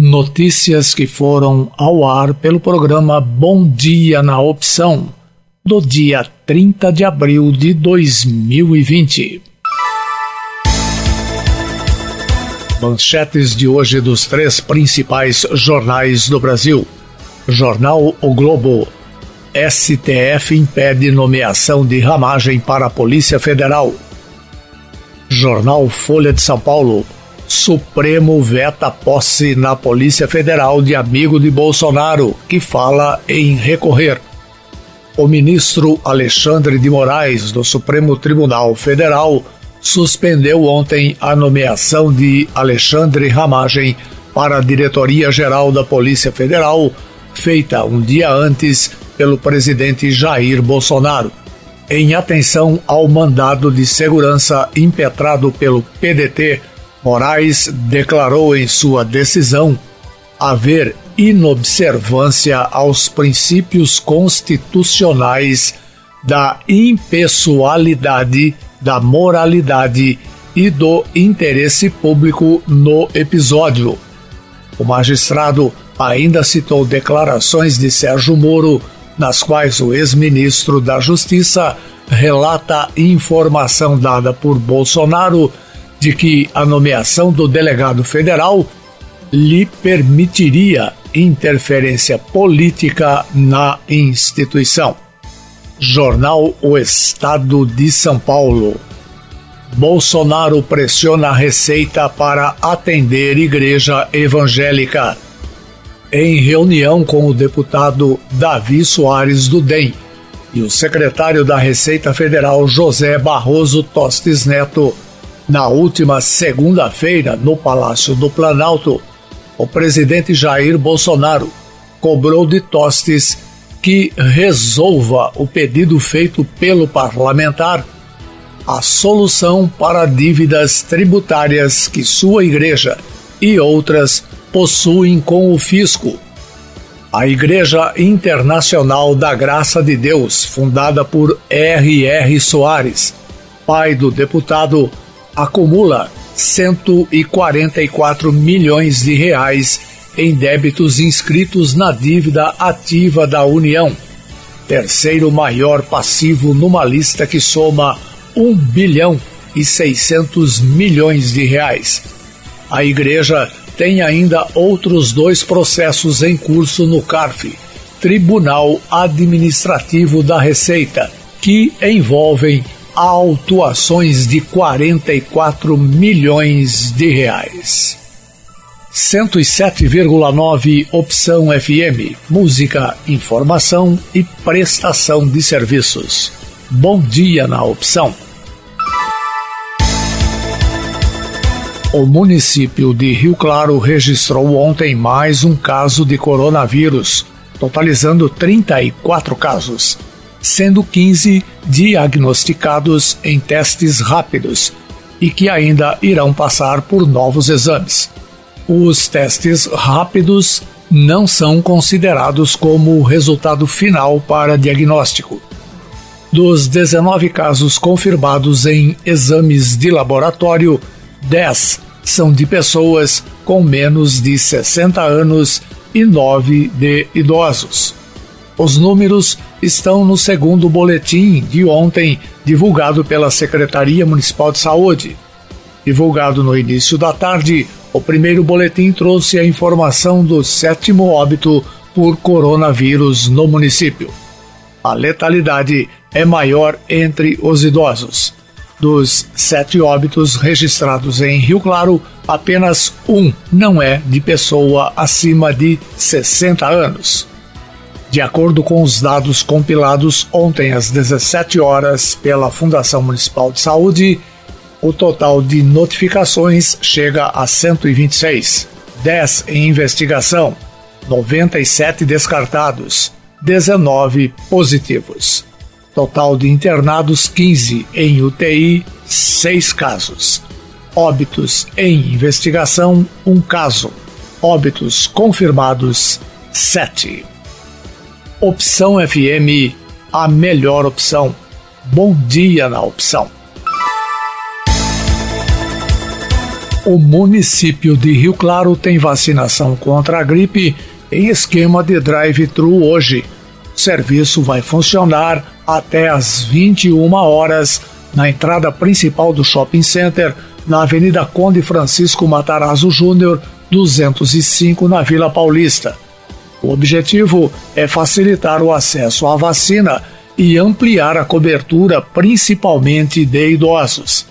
Notícias que foram ao ar pelo programa Bom Dia na Opção, do dia 30 de abril de 2020. Manchetes de hoje dos três principais jornais do Brasil. Jornal O Globo. STF impede nomeação de ramagem para a Polícia Federal. Jornal Folha de São Paulo. Supremo veta posse na Polícia Federal de amigo de Bolsonaro, que fala em recorrer. O ministro Alexandre de Moraes, do Supremo Tribunal Federal, suspendeu ontem a nomeação de Alexandre Ramagem para a Diretoria-Geral da Polícia Federal, feita um dia antes pelo presidente Jair Bolsonaro. Em atenção ao mandado de segurança impetrado pelo PDT Moraes declarou em sua decisão haver inobservância aos princípios constitucionais da impessoalidade, da moralidade e do interesse público no episódio. O magistrado ainda citou declarações de Sérgio Moro, nas quais o ex-ministro da Justiça relata informação dada por Bolsonaro de que a nomeação do delegado federal lhe permitiria interferência política na instituição. Jornal O Estado de São Paulo. Bolsonaro pressiona a Receita para atender igreja evangélica. Em reunião com o deputado Davi Soares do DEM e o secretário da Receita Federal José Barroso Tostes Neto, na última segunda-feira, no Palácio do Planalto, o presidente Jair Bolsonaro cobrou de Tostes que resolva o pedido feito pelo parlamentar a solução para dívidas tributárias que sua igreja e outras possuem com o fisco. A Igreja Internacional da Graça de Deus, fundada por R.R. Soares, pai do deputado acumula 144 milhões de reais em débitos inscritos na dívida ativa da União, terceiro maior passivo numa lista que soma 1 bilhão e 600 milhões de reais. A igreja tem ainda outros dois processos em curso no CARF, Tribunal Administrativo da Receita, que envolvem autuações de 44 milhões de reais. 107,9 Opção FM. Música, informação e prestação de serviços. Bom dia na opção. O município de Rio Claro registrou ontem mais um caso de coronavírus, totalizando 34 casos sendo 15 diagnosticados em testes rápidos e que ainda irão passar por novos exames. Os testes rápidos não são considerados como resultado final para diagnóstico. Dos 19 casos confirmados em exames de laboratório, 10 são de pessoas com menos de 60 anos e 9 de idosos. Os números estão no segundo boletim de ontem, divulgado pela Secretaria Municipal de Saúde. Divulgado no início da tarde, o primeiro boletim trouxe a informação do sétimo óbito por coronavírus no município. A letalidade é maior entre os idosos. Dos sete óbitos registrados em Rio Claro, apenas um não é de pessoa acima de 60 anos. De acordo com os dados compilados ontem às 17 horas pela Fundação Municipal de Saúde, o total de notificações chega a 126, 10 em investigação, 97 descartados, 19 positivos. Total de internados 15 em UTI, 6 casos. Óbitos em investigação, 1 caso. Óbitos confirmados, 7. Opção FM, a melhor opção. Bom dia na opção. O município de Rio Claro tem vacinação contra a gripe em esquema de drive-thru hoje. O serviço vai funcionar até às 21 horas na entrada principal do shopping center, na Avenida Conde Francisco Matarazzo Júnior, 205, na Vila Paulista. O objetivo é facilitar o acesso à vacina e ampliar a cobertura, principalmente de idosos.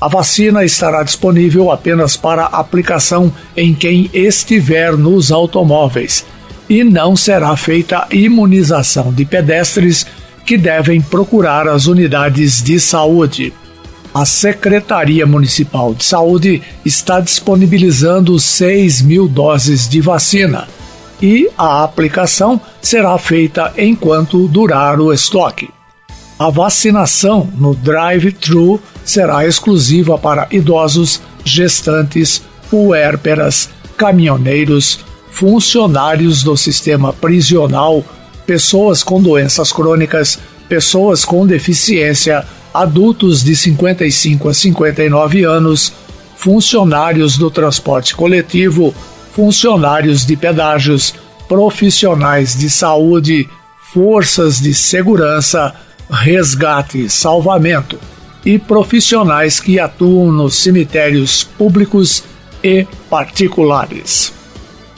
A vacina estará disponível apenas para aplicação em quem estiver nos automóveis e não será feita imunização de pedestres que devem procurar as unidades de saúde. A Secretaria Municipal de Saúde está disponibilizando 6 mil doses de vacina e a aplicação será feita enquanto durar o estoque. A vacinação no drive-thru será exclusiva para idosos, gestantes, puérperas, caminhoneiros, funcionários do sistema prisional, pessoas com doenças crônicas, pessoas com deficiência, adultos de 55 a 59 anos, funcionários do transporte coletivo, funcionários de pedágios, profissionais de saúde, forças de segurança, resgate e salvamento e profissionais que atuam nos cemitérios públicos e particulares.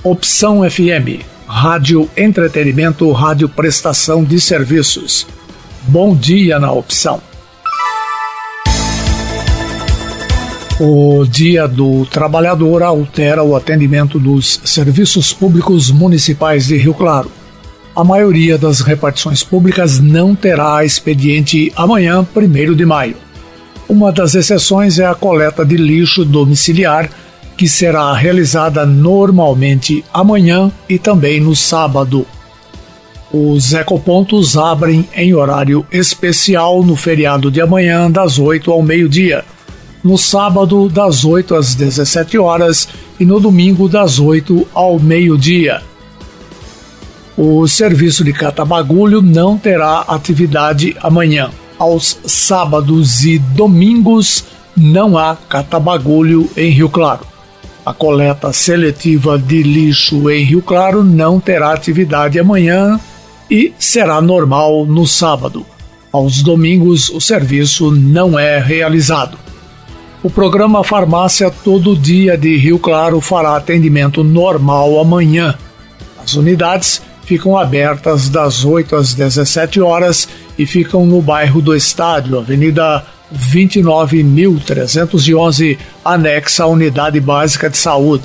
Opção FM, Rádio Entretenimento, Rádio Prestação de Serviços. Bom dia na opção. O Dia do Trabalhador altera o atendimento dos serviços públicos municipais de Rio Claro. A maioria das repartições públicas não terá expediente amanhã, 1 de maio. Uma das exceções é a coleta de lixo domiciliar, que será realizada normalmente amanhã e também no sábado. Os ecopontos abrem em horário especial no feriado de amanhã, das 8 ao meio-dia no sábado das 8 às 17 horas e no domingo das 8 ao meio-dia. O serviço de catabagulho não terá atividade amanhã. Aos sábados e domingos não há catabagulho em Rio Claro. A coleta seletiva de lixo em Rio Claro não terá atividade amanhã e será normal no sábado. Aos domingos, o serviço não é realizado. O programa Farmácia Todo Dia de Rio Claro fará atendimento normal amanhã. As unidades ficam abertas das 8 às 17 horas e ficam no bairro do Estádio, Avenida 29.311, anexa à Unidade Básica de Saúde.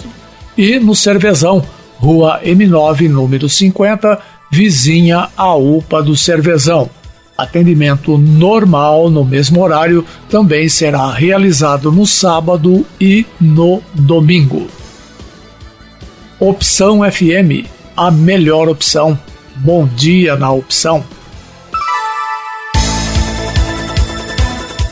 E no Cervezão, Rua M9, número 50, vizinha à UPA do Cervezão. Atendimento normal no mesmo horário também será realizado no sábado e no domingo. Opção FM, a melhor opção. Bom dia na opção.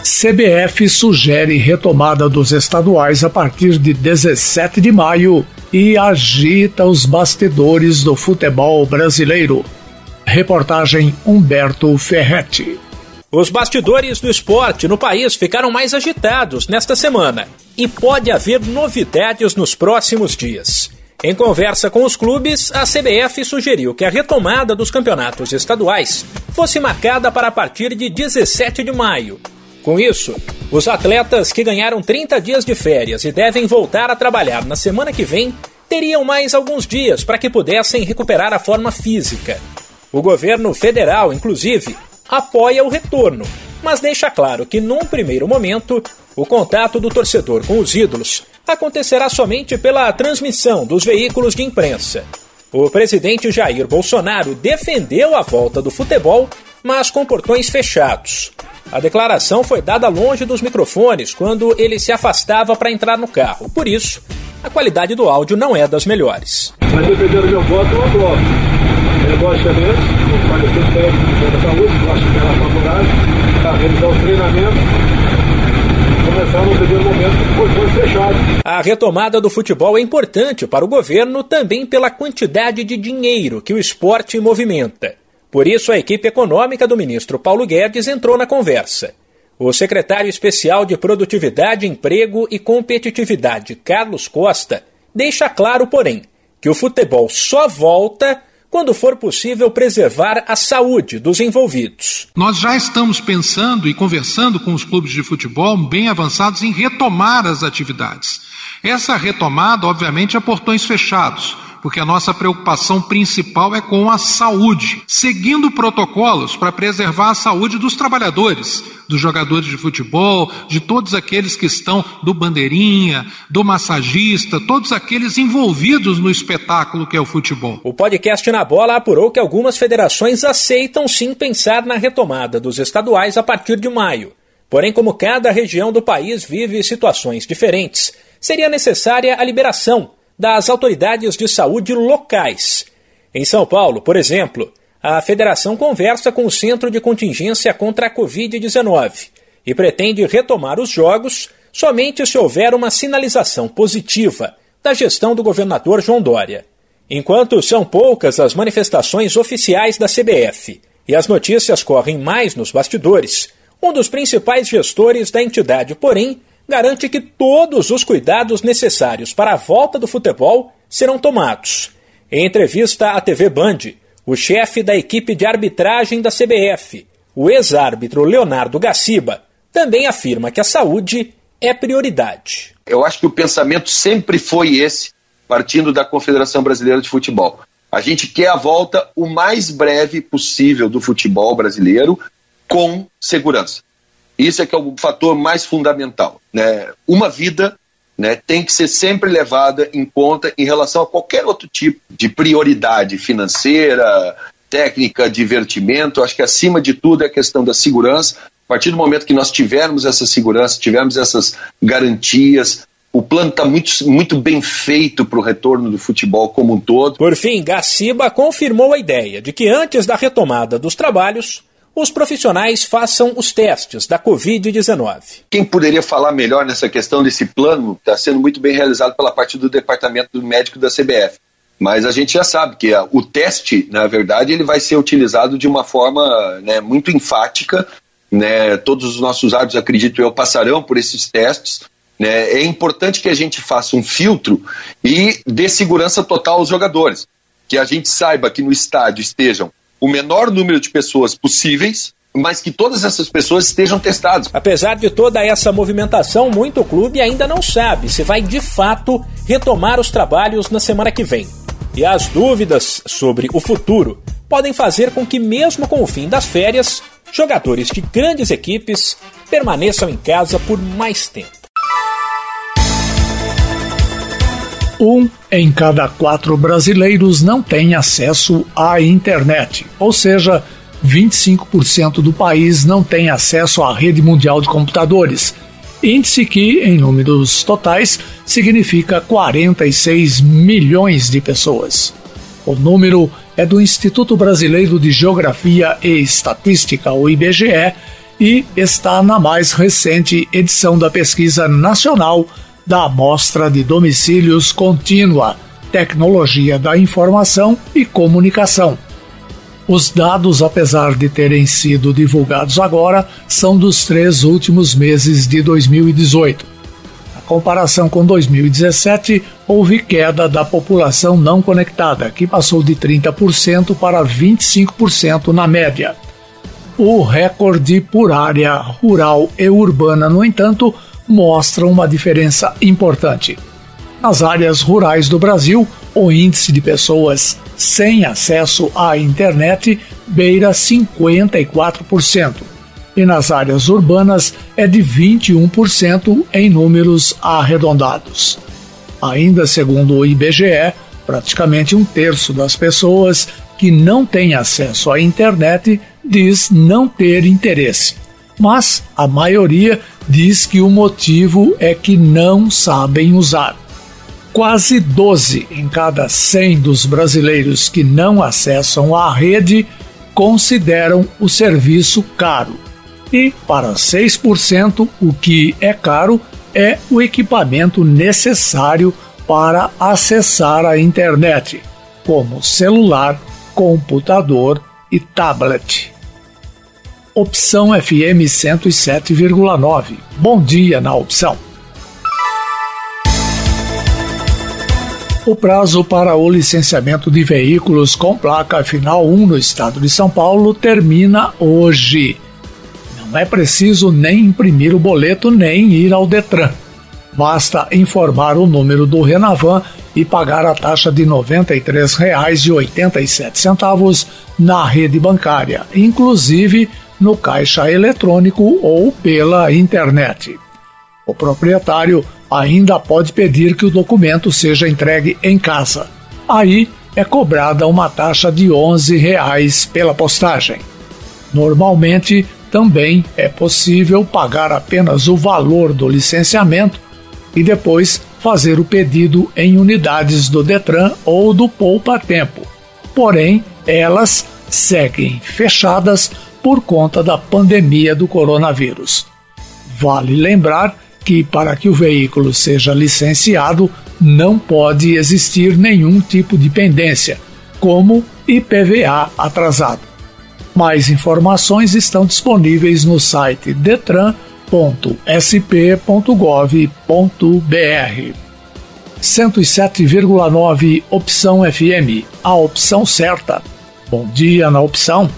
CBF sugere retomada dos estaduais a partir de 17 de maio e agita os bastidores do futebol brasileiro. Reportagem Humberto Ferretti. Os bastidores do esporte no país ficaram mais agitados nesta semana e pode haver novidades nos próximos dias. Em conversa com os clubes, a CBF sugeriu que a retomada dos campeonatos estaduais fosse marcada para a partir de 17 de maio. Com isso, os atletas que ganharam 30 dias de férias e devem voltar a trabalhar na semana que vem teriam mais alguns dias para que pudessem recuperar a forma física. O governo federal, inclusive, apoia o retorno, mas deixa claro que, num primeiro momento, o contato do torcedor com os ídolos acontecerá somente pela transmissão dos veículos de imprensa. O presidente Jair Bolsonaro defendeu a volta do futebol, mas com portões fechados. A declaração foi dada longe dos microfones quando ele se afastava para entrar no carro. Por isso, a qualidade do áudio não é das melhores. Mas do meu voto, eu o parecer técnico da Saúde, eu acho que era para realizar. A retomada do futebol é importante para o governo também pela quantidade de dinheiro que o esporte movimenta. Por isso, a equipe econômica do ministro Paulo Guedes entrou na conversa. O secretário especial de Produtividade, Emprego e Competitividade, Carlos Costa, deixa claro, porém, que o futebol só volta quando for possível preservar a saúde dos envolvidos. Nós já estamos pensando e conversando com os clubes de futebol bem avançados em retomar as atividades. Essa retomada, obviamente, é portões fechados porque a nossa preocupação principal é com a saúde, seguindo protocolos para preservar a saúde dos trabalhadores, dos jogadores de futebol, de todos aqueles que estão do bandeirinha, do massagista, todos aqueles envolvidos no espetáculo que é o futebol. O podcast Na Bola apurou que algumas federações aceitam sim pensar na retomada dos estaduais a partir de maio. Porém, como cada região do país vive situações diferentes, seria necessária a liberação das autoridades de saúde locais. Em São Paulo, por exemplo, a federação conversa com o Centro de Contingência contra a Covid-19 e pretende retomar os jogos somente se houver uma sinalização positiva da gestão do governador João Dória. Enquanto são poucas as manifestações oficiais da CBF e as notícias correm mais nos bastidores, um dos principais gestores da entidade, porém, garante que todos os cuidados necessários para a volta do futebol serão tomados. Em entrevista à TV Band, o chefe da equipe de arbitragem da CBF, o ex-árbitro Leonardo Gaciba, também afirma que a saúde é prioridade. Eu acho que o pensamento sempre foi esse, partindo da Confederação Brasileira de Futebol. A gente quer a volta o mais breve possível do futebol brasileiro com segurança. Isso é que é o fator mais fundamental. Né? Uma vida né, tem que ser sempre levada em conta em relação a qualquer outro tipo de prioridade financeira, técnica, divertimento. Acho que acima de tudo é a questão da segurança. A partir do momento que nós tivermos essa segurança, tivermos essas garantias, o plano está muito, muito bem feito para o retorno do futebol como um todo. Por fim, Gaciba confirmou a ideia de que antes da retomada dos trabalhos, os profissionais façam os testes da Covid-19. Quem poderia falar melhor nessa questão desse plano está sendo muito bem realizado pela parte do departamento médico da CBF. Mas a gente já sabe que o teste, na verdade, ele vai ser utilizado de uma forma né, muito enfática. Né? Todos os nossos árbitros, acredito eu, passarão por esses testes. Né? É importante que a gente faça um filtro e dê segurança total aos jogadores. Que a gente saiba que no estádio estejam o menor número de pessoas possíveis, mas que todas essas pessoas estejam testadas. Apesar de toda essa movimentação, muito clube ainda não sabe se vai de fato retomar os trabalhos na semana que vem. E as dúvidas sobre o futuro podem fazer com que, mesmo com o fim das férias, jogadores de grandes equipes permaneçam em casa por mais tempo. Um em cada quatro brasileiros não tem acesso à internet, ou seja, 25% do país não tem acesso à rede mundial de computadores, índice que, em números totais, significa 46 milhões de pessoas. O número é do Instituto Brasileiro de Geografia e Estatística, o IBGE, e está na mais recente edição da Pesquisa Nacional da Amostra de Domicílios Contínua, Tecnologia da Informação e Comunicação. Os dados, apesar de terem sido divulgados agora, são dos três últimos meses de 2018. Na comparação com 2017, houve queda da população não conectada, que passou de 30% para 25% na média. O recorde por área rural e urbana, no entanto, mostram uma diferença importante. Nas áreas rurais do Brasil, o índice de pessoas sem acesso à internet beira 54%, e nas áreas urbanas é de 21% em números arredondados. Ainda segundo o IBGE, praticamente um terço das pessoas que não têm acesso à internet diz não ter interesse mas a maioria diz que o motivo é que não sabem usar. Quase 12 em cada 100 dos brasileiros que não acessam a rede consideram o serviço caro. E, para 6%, o que é caro é o equipamento necessário para acessar a internet, como celular, computador e tablet. Opção FM 107,9. Bom dia na opção. O prazo para o licenciamento de veículos com placa final 1 no estado de São Paulo termina hoje. Não é preciso nem imprimir o boleto nem ir ao Detran. Basta informar o número do Renavan e pagar a taxa de R$ 93,87 na rede bancária, inclusive no caixa eletrônico ou pela internet. O proprietário ainda pode pedir que o documento seja entregue em casa. Aí é cobrada uma taxa de 11 reais pela postagem. Normalmente, também é possível pagar apenas o valor do licenciamento e depois fazer o pedido em unidades do Detran ou do Poupa Tempo. Porém, elas seguem fechadas por conta da pandemia do coronavírus. Vale lembrar que, para que o veículo seja licenciado, não pode existir nenhum tipo de pendência, como IPVA atrasado. Mais informações estão disponíveis no site detran.sp.gov.br. 107,9 Opção FM, a opção certa. Bom dia na opção.